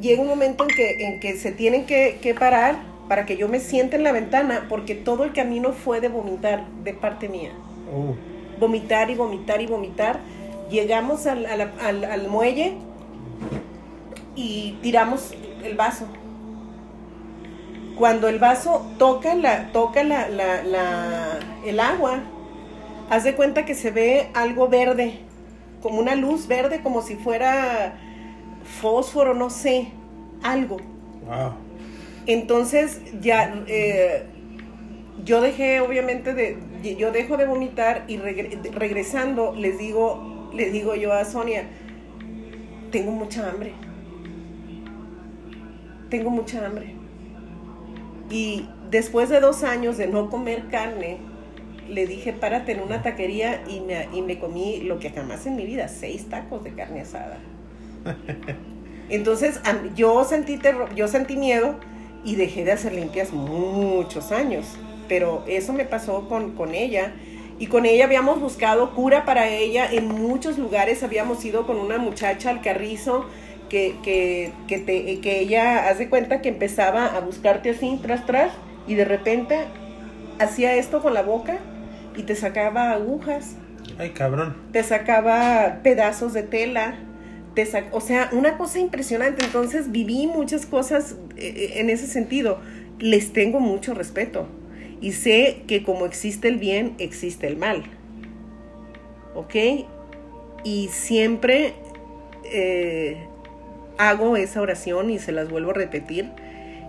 Llega un momento en que, en que se tienen que, que parar para que yo me siente en la ventana porque todo el camino fue de vomitar de parte mía Uh, vomitar y vomitar y vomitar. Llegamos al, al- al- al muelle y tiramos el vaso. Cuando el vaso toca, la, toca la, la- la- el agua, haz de cuenta que se ve algo verde, como una luz verde, como si fuera fósforo, no sé, algo. wow. Entonces ya eh, yo dejé obviamente de yo dejo de vomitar y regre- regresando les digo les digo yo a Sonia tengo mucha hambre tengo mucha hambre y después de dos años de no comer carne le dije párate en una taquería y me, y me comí lo que jamás en mi vida seis tacos de carne asada [LAUGHS] entonces yo sentí terror, yo sentí miedo y dejé de hacer limpias muchos años. Pero eso me pasó con, con ella. Y con ella habíamos buscado cura para ella en muchos lugares. Habíamos ido con una muchacha al carrizo que, que, que, te- que ella, haz de cuenta que empezaba a buscarte así, tras, tras, y de repente hacía esto con la boca y te sacaba agujas Ay, cabrón. te sacaba pedazos de tela, te sac- o sea, una cosa impresionante. Entonces viví muchas cosas eh, en ese sentido. Les tengo mucho respeto y sé que como existe el bien, existe el mal. ¿Ok? Y siempre eh, hago esa oración y se las vuelvo a repetir.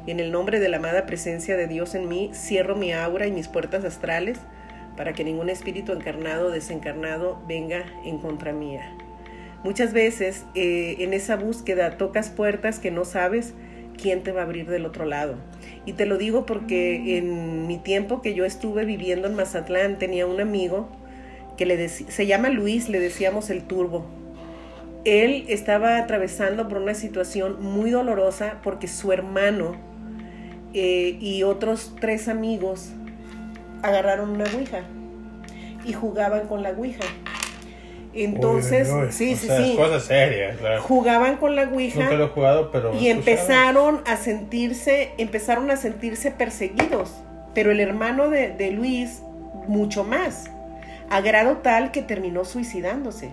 En el nombre de la amada presencia de Dios en mí, cierro mi aura y mis puertas astrales para que ningún espíritu encarnado o desencarnado venga en contra mía. Muchas veces eh, en esa búsqueda tocas puertas que no sabes quién te va a abrir del otro lado. Y te lo digo porque en mi tiempo que yo estuve viviendo en Mazatlán tenía un amigo que le se llama Luis, le decíamos el turbo. Él estaba atravesando por una situación muy dolorosa porque su hermano eh, y otros tres amigos agarraron una ouija y jugaban con la ouija. Entonces, Uy, uy, sí, sí, sea, sí, Cosas serias. o sea, jugaban con la Nunca lo he ouija jugado, pero. y empezaron a sentirse, empezaron a sentirse perseguidos, pero el hermano de, de Luis mucho más, a grado tal que terminó suicidándose.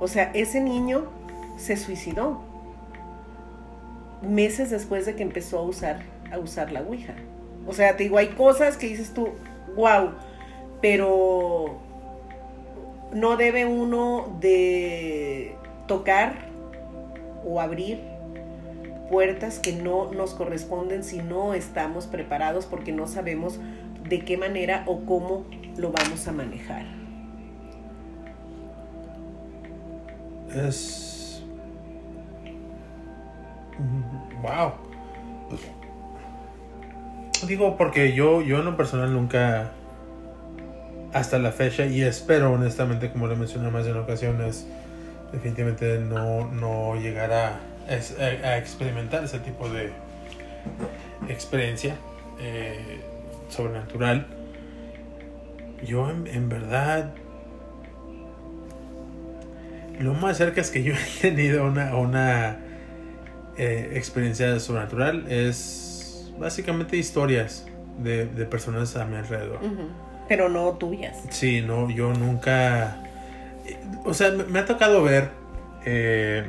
O sea, ese niño se suicidó meses después de que empezó a usar, a usar la Ouija. O sea, te digo, hay cosas que dices tú, wow, pero no debe uno de tocar o abrir puertas que no nos corresponden si no estamos preparados porque no sabemos de qué manera o cómo lo vamos a manejar. Es. wow. Digo, porque yo, yo en lo personal nunca, hasta la fecha, y espero honestamente, como lo mencioné más en ocasiones, definitivamente no, no llegar a, experimentar ese tipo de experiencia eh, sobrenatural. Yo en, verdad, lo más cerca es que yo [LAUGHS] he tenido una, una eh, experiencia sobrenatural es básicamente historias de, de personas a mi alrededor. Pero no tuyas. Sí, no, yo nunca. eh, O sea, me, ha tocado ver. eh,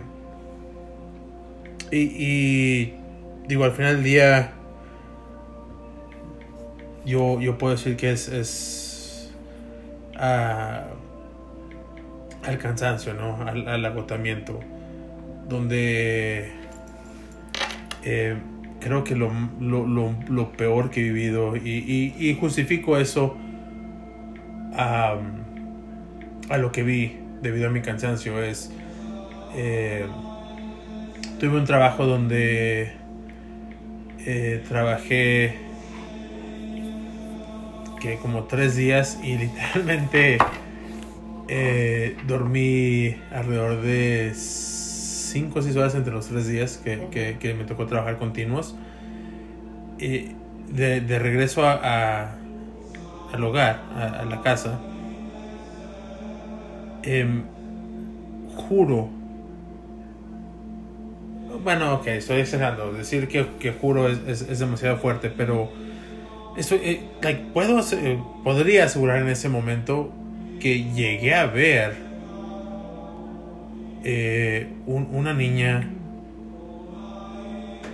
y, Digo, al final del día. Yo, yo puedo decir que es. es ah, al cansancio, ¿no? Al, agotamiento. Donde. eh, creo que lo, lo, lo, peor que he vivido. Y justifico eso a, a lo que vi debido a mi cansancio es eh, tuve un trabajo donde eh, trabajé que como tres días y literalmente eh, dormí alrededor de cinco o seis horas entre los tres días que, que- me tocó trabajar continuos. Y de, de regreso a, al hogar, a, la casa, em, juro. Bueno, ok, estoy exagerando. Decir que, que juro es, es- demasiado fuerte, pero eso, eh, puedo, eh, podría asegurar en ese momento que llegué a ver eh, un- una niña,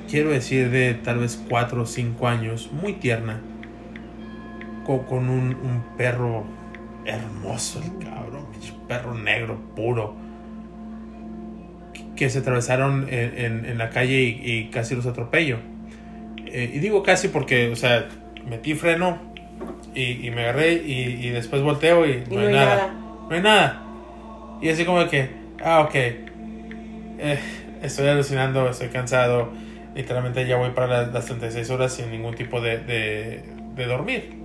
quiero decir de tal vez 4 o 5 años, muy tierna, co- con, un, un perro hermoso, el cabrón, perro negro puro, que- que se atravesaron en, en- en la calle y, y casi los atropello. Eh, y digo casi porque, o sea, metí freno y, y me agarré y, y después volteo y, Y no hay nada. No hay nada. Y así como que, ah, ok. Eh, estoy alucinando, estoy cansado. Literalmente ya voy para las, las 36 horas sin ningún tipo de, de, de dormir.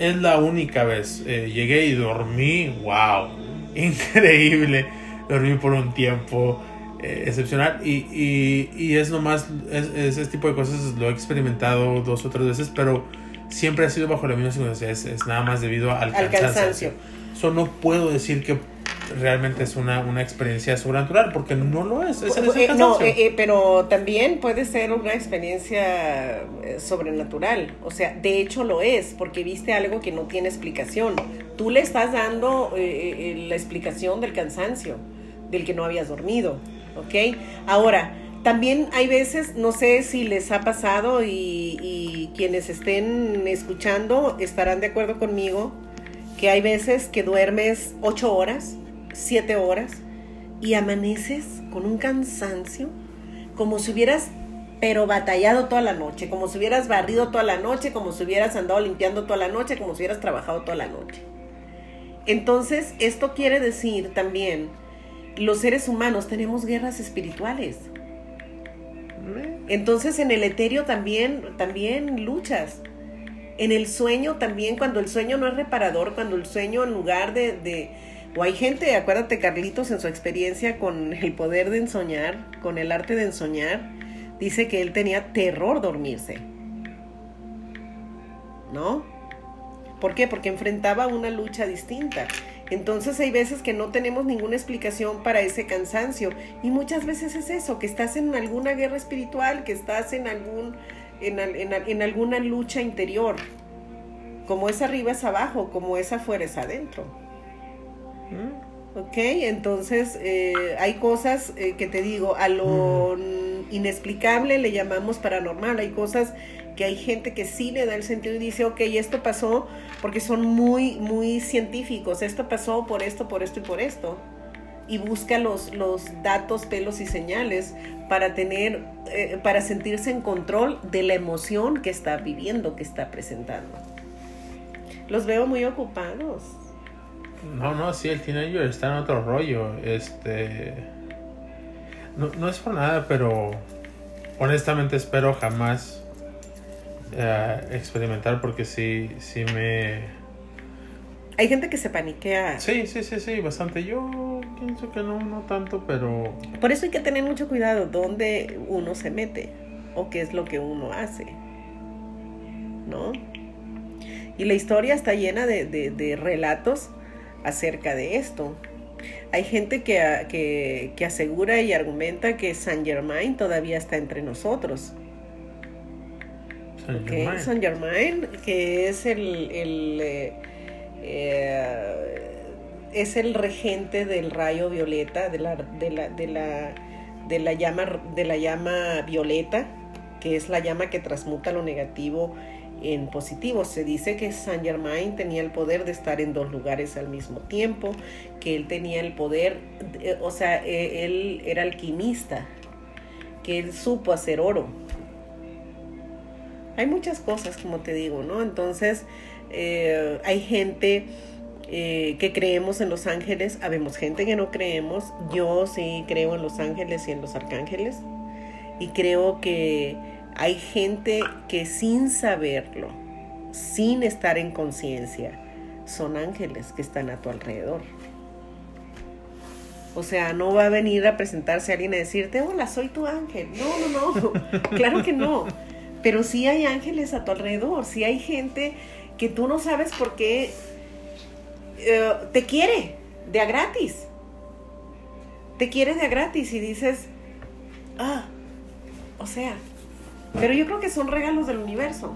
Es la única vez. Eh, llegué y dormí. ¡Wow! [LAUGHS] Increíble. Dormí por un tiempo eh, excepcional. Y, y, y es nomás. Es, es- ese tipo de cosas lo he experimentado dos o tres veces. Pero siempre ha sido bajo la misma circunstancia. Es, es nada más debido al, Al cansancio. Eso no puedo decir que realmente es una, una experiencia sobrenatural. Porque no lo es. Es, Eh, no, eh, eh, pero también puede ser una experiencia eh, sobrenatural. O sea, de hecho lo es, porque viste algo que no tiene explicación. Tú le estás dando la explicación del cansancio, del que no habías dormido. ¿Ok? Ahora, también hay veces, no sé si les ha pasado y, y quienes estén escuchando estarán de acuerdo conmigo, que hay veces que duermes ocho horas, siete horas, y amaneces con un cansancio, como si hubieras, pero batallado toda la noche, como si hubieras barrido toda la noche, como si hubieras andado limpiando toda la noche, como si hubieras trabajado toda la noche. Entonces, esto quiere decir también, los seres humanos tenemos guerras espirituales. Entonces, en el etéreo también, también luchas. En el sueño también, cuando el sueño no es reparador, cuando el sueño en lugar de, de o hay gente, acuérdate Carlitos en su experiencia con el poder de ensoñar, con el arte de ensoñar, dice que él tenía terror dormirse. ¿No? ¿Por qué? Porque enfrentaba una lucha distinta. Entonces hay veces que no tenemos ninguna explicación para ese cansancio y muchas veces es eso, que estás en alguna guerra espiritual, que estás en algún en, al- en al- en alguna lucha interior. Como es arriba es abajo, como es afuera es adentro. ¿Ok? Entonces eh, hay cosas eh, que te digo, a lo inexplicable le llamamos paranormal. Hay cosas que hay gente que sí le da el sentido y dice, ok, esto pasó porque son muy, muy científicos. Esto pasó por esto, por esto y por esto. Y busca los, los datos, pelos y señales para tener, eh, para sentirse en control de la emoción que está viviendo, que está presentando. Los veo muy ocupados. No, no, sí, el teenager está en otro rollo. Este. No, no es por nada, pero honestamente espero jamás eh, experimentar porque sí, sí me... Hay gente que se paniquea. Sí, sí, sí, sí, bastante. Yo pienso que no, no tanto, pero... Por eso hay que tener mucho cuidado dónde uno se mete o qué es lo que uno hace. ¿No? Y la historia está llena de, de- de relatos acerca de esto. Hay gente que, a- que, que asegura y argumenta que Saint Germain todavía está entre nosotros. Saint Germain, que es el, el, eh, eh, es el regente del rayo violeta, de la, de la, de la, de la llama, de la llama violeta, que es la llama que transmuta lo negativo en positivo. Se dice que Saint Germain tenía el poder de estar en dos lugares al mismo tiempo, que él tenía el poder, o sea, eh, él era alquimista, que él supo hacer oro. Hay muchas cosas, como te digo, ¿no? Entonces, eh, hay gente eh, que creemos en los ángeles, habemos gente que no creemos. Yo sí creo en los ángeles y en los arcángeles. Y creo que hay gente que sin saberlo, sin estar en conciencia, son ángeles que están a tu alrededor. O sea, no va a venir a presentarse alguien a decirte, hola, soy tu ángel. No, no, no. [LAUGHS] claro que no. Pero sí hay ángeles a tu alrededor. Sí hay gente que tú no sabes por qué eh, te quiere de a gratis. Te quiere de a gratis y dices, ah, o sea, pero yo creo que son regalos del universo,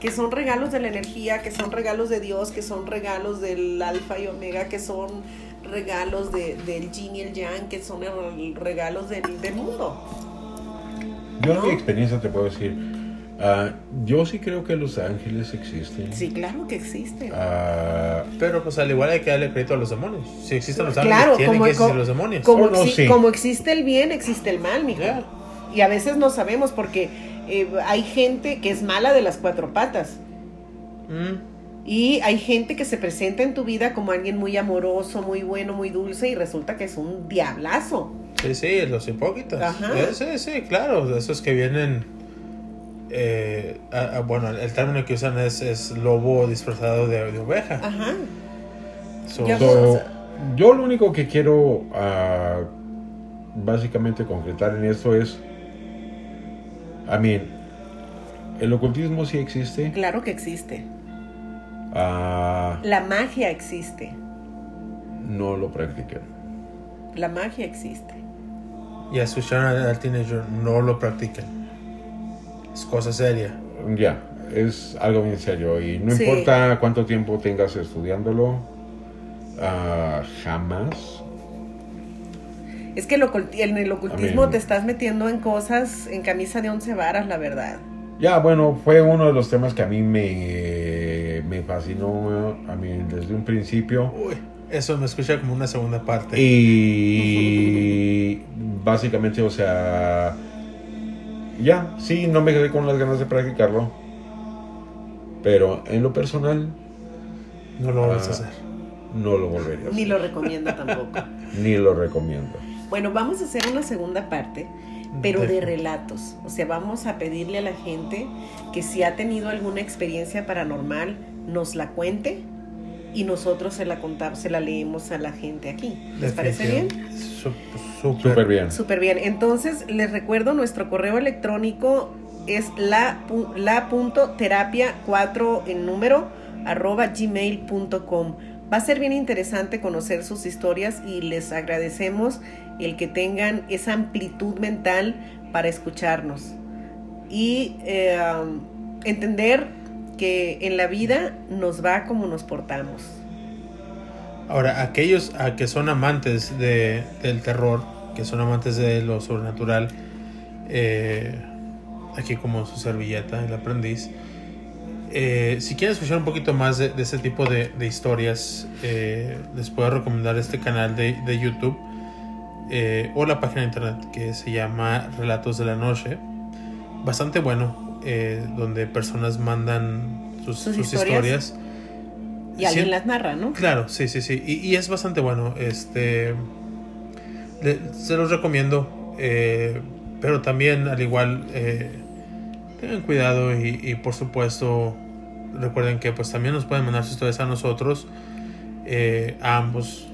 que son regalos de la energía, que son regalos de Dios, que son regalos del alfa y omega, que son regalos de, del yin y el yang, que son el- regalos del, del mundo. Yo en ¿No? mi experiencia te puedo decir, ah, yo sí creo que los ángeles existen. Sí, claro que existen. Ah, Pero pues al igual hay que darle crédito a los demonios. Si existen los ángeles, Claro, tienen como, que existir como- los demonios. como Oh, no, exi- sí. como existe el bien, existe el mal, mijo. Ya. Y a veces no sabemos porque eh, hay gente que es mala de las cuatro patas. Mm, Y hay gente que se presenta en tu vida como alguien muy amoroso, muy bueno, muy dulce y resulta que es un diablazo. Sí, sí, los hipócritas. Ajá. Eh, sí, sí, claro, de esos que vienen... eh, a- a- bueno, el término que usan es, es lobo disfrazado de, de oveja. Ajá. So- so, yo lo único que quiero ah, básicamente concretar en esto es, I mean, el ocultismo sí existe. Claro que existe. ah, La magia existe. no lo practiquen. La magia existe. Y escucharon al, al teenager, no lo practiquen. Es cosa seria. Ya, es algo bien serio y no Sí. importa cuánto tiempo tengas estudiándolo, ah, jamás. Es que el oculti- en el ocultismo te estás metiendo en cosas en camisa de once varas, la verdad. Ya, bueno, fue uno de los temas que a mí me, me fascinó a mí desde un principio. Uy, eso me escucha como una segunda parte. Y [LAUGHS] básicamente, o sea, ya, sí, no me quedé con las ganas de practicarlo. Pero en lo personal, No lo vas a Ah. hacer. no lo volvería a Ni hacer. lo recomiendo tampoco. [LAUGHS] Ni lo recomiendo. Bueno, vamos a hacer una segunda parte, pero de relatos. O sea, vamos a pedirle a la gente que si ha tenido alguna experiencia paranormal, nos la cuente y nosotros se la contamos, se la leemos a la gente aquí. ¿Les parece bien? Súper. Bien. Súper bien. Entonces, les recuerdo, nuestro correo electrónico es la, la punto terapia 4 en número arroba gmail.com. Va a ser bien interesante conocer sus historias y les agradecemos el que tengan esa amplitud mental para escucharnos y eh, entender que en la vida nos va como nos portamos. Ahora, aquellos a que son amantes de, del terror, que son amantes de lo sobrenatural, eh, aquí como su servilleta, el aprendiz, eh, si quieren escuchar un poquito más de, de ese tipo de, historias, les puedo recomendar este canal de YouTube eh, o la página de internet que se llama Relatos de la Noche. Bastante bueno, eh, donde personas mandan sus, Sus sus historias. historias. Y alguien Sí. las narra, ¿no? Claro, sí, sí, sí. Y, y es bastante bueno. Este. le- se los recomiendo. eh, pero también, al igual, eh, tengan cuidado y, y, por supuesto, recuerden que pues también nos pueden mandar sus historias a nosotros, a ambos.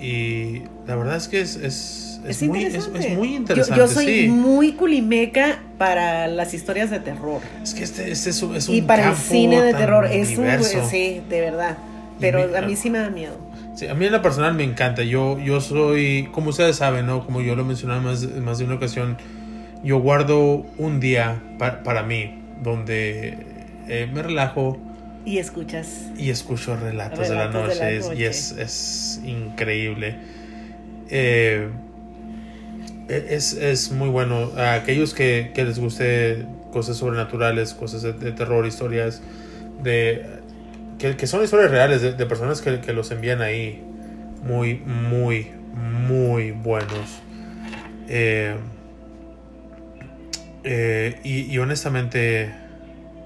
Y la verdad es que es, es, es Es, muy, es, interesante. es muy Yo- interesante. Yo, soy sí. muy culimeca para las historias de terror. Es que este, este es, un- Y para el campo cine de terror. Es un. Sí, de verdad. Pero mi- a mí sí me da miedo. Sí, a mí en la personal me encanta. Yo, yo soy, como ustedes saben, ¿no? Como yo lo mencionaba más, más de una ocasión, yo guardo un día pa- para mí donde eh, me relajo Y escuchas. y escucho relatos, de la noche, de la es- noche. y es, es increíble. Eh, e- es, es muy bueno. A aquellos que, que les guste cosas sobrenaturales, cosas de, de terror, historias de que, que son historias reales de, de personas que, que los envían ahí. Muy, muy, muy buenos. Eh, eh, y, y honestamente,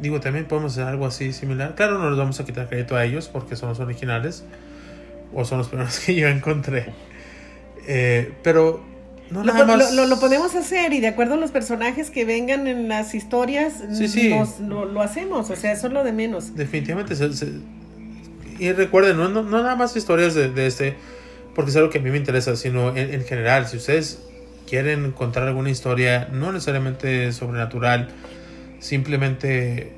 digo, también podemos hacer algo así similar. Claro, no les vamos a quitar crédito a ellos porque son los originales o son los [LAUGHS] primeros que yo encontré. Eh, pero no Lo, más. lo- lo- lo podemos hacer y de acuerdo a los personajes que vengan en las historias, Sí, sí. nos- lo, lo hacemos. O sea, eso es lo de menos. Definitivamente. se- se- y recuerden, no, no, no nada más historias de, de este, porque es algo que a mí me interesa, sino en, en general, si ustedes quieren contar alguna historia, no necesariamente sobrenatural, simplemente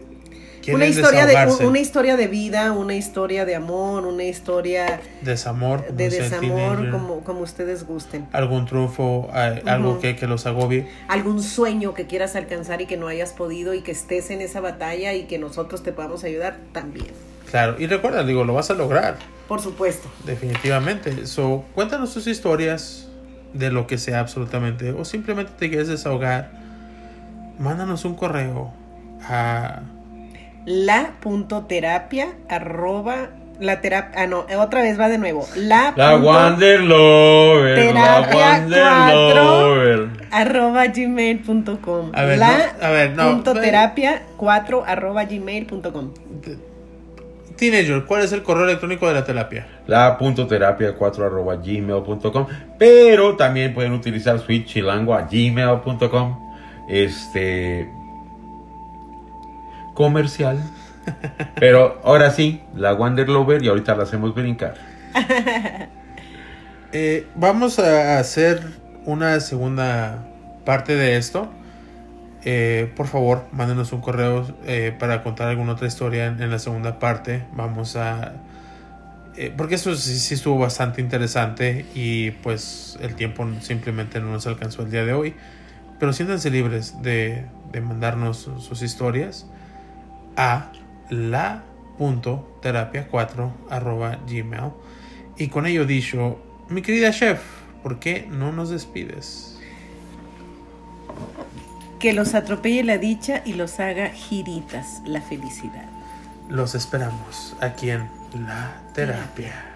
Una historia, de, una historia de vida, una historia de amor, una historia desamor, de desamor, teenager, como, como ustedes gusten. algún triunfo, a- algo Ujú. que, que los agobie. Algún sueño que quieras alcanzar y que no hayas podido y que estés en esa batalla y que nosotros te podamos ayudar también. Claro, y recuerda, digo, lo vas a lograr, Por supuesto. definitivamente. So, cuéntanos tus historias de lo que sea absolutamente, o simplemente te quieres desahogar, mándanos un correo a La punto terapia arroba la terapia ah no otra vez va de nuevo la, La punto Wander Lover. La Terapia Wander. Lover. arroba gmail.com A ver, la no, a ver, no, punto ve- terapia 4 arroba gmail.com Teenager, ¿cuál es el correo electrónico de la terapia? La punto terapia 4 arroba gmail.com. Pero también pueden utilizar Switch Chilango a gmail.com. Este. Comercial. Pero ahora sí, la Wander Lover y ahorita la hacemos brincar. [LAUGHS] Eh, vamos a hacer una segunda parte de esto. Eh, por favor, mándenos un correo eh, para contar alguna otra historia en, en la segunda parte. Vamos a... eh, porque eso sí, sí estuvo bastante interesante y pues el tiempo simplemente no nos alcanzó el día de hoy. Pero siéntanse libres de, de mandarnos sus, sus historias a la.terapia4 arroba gmail. Y con ello dicho, mi querida chef, ¿por qué no nos despides? que los atropelle la dicha y los haga giritas la felicidad Los esperamos aquí en La Terapia.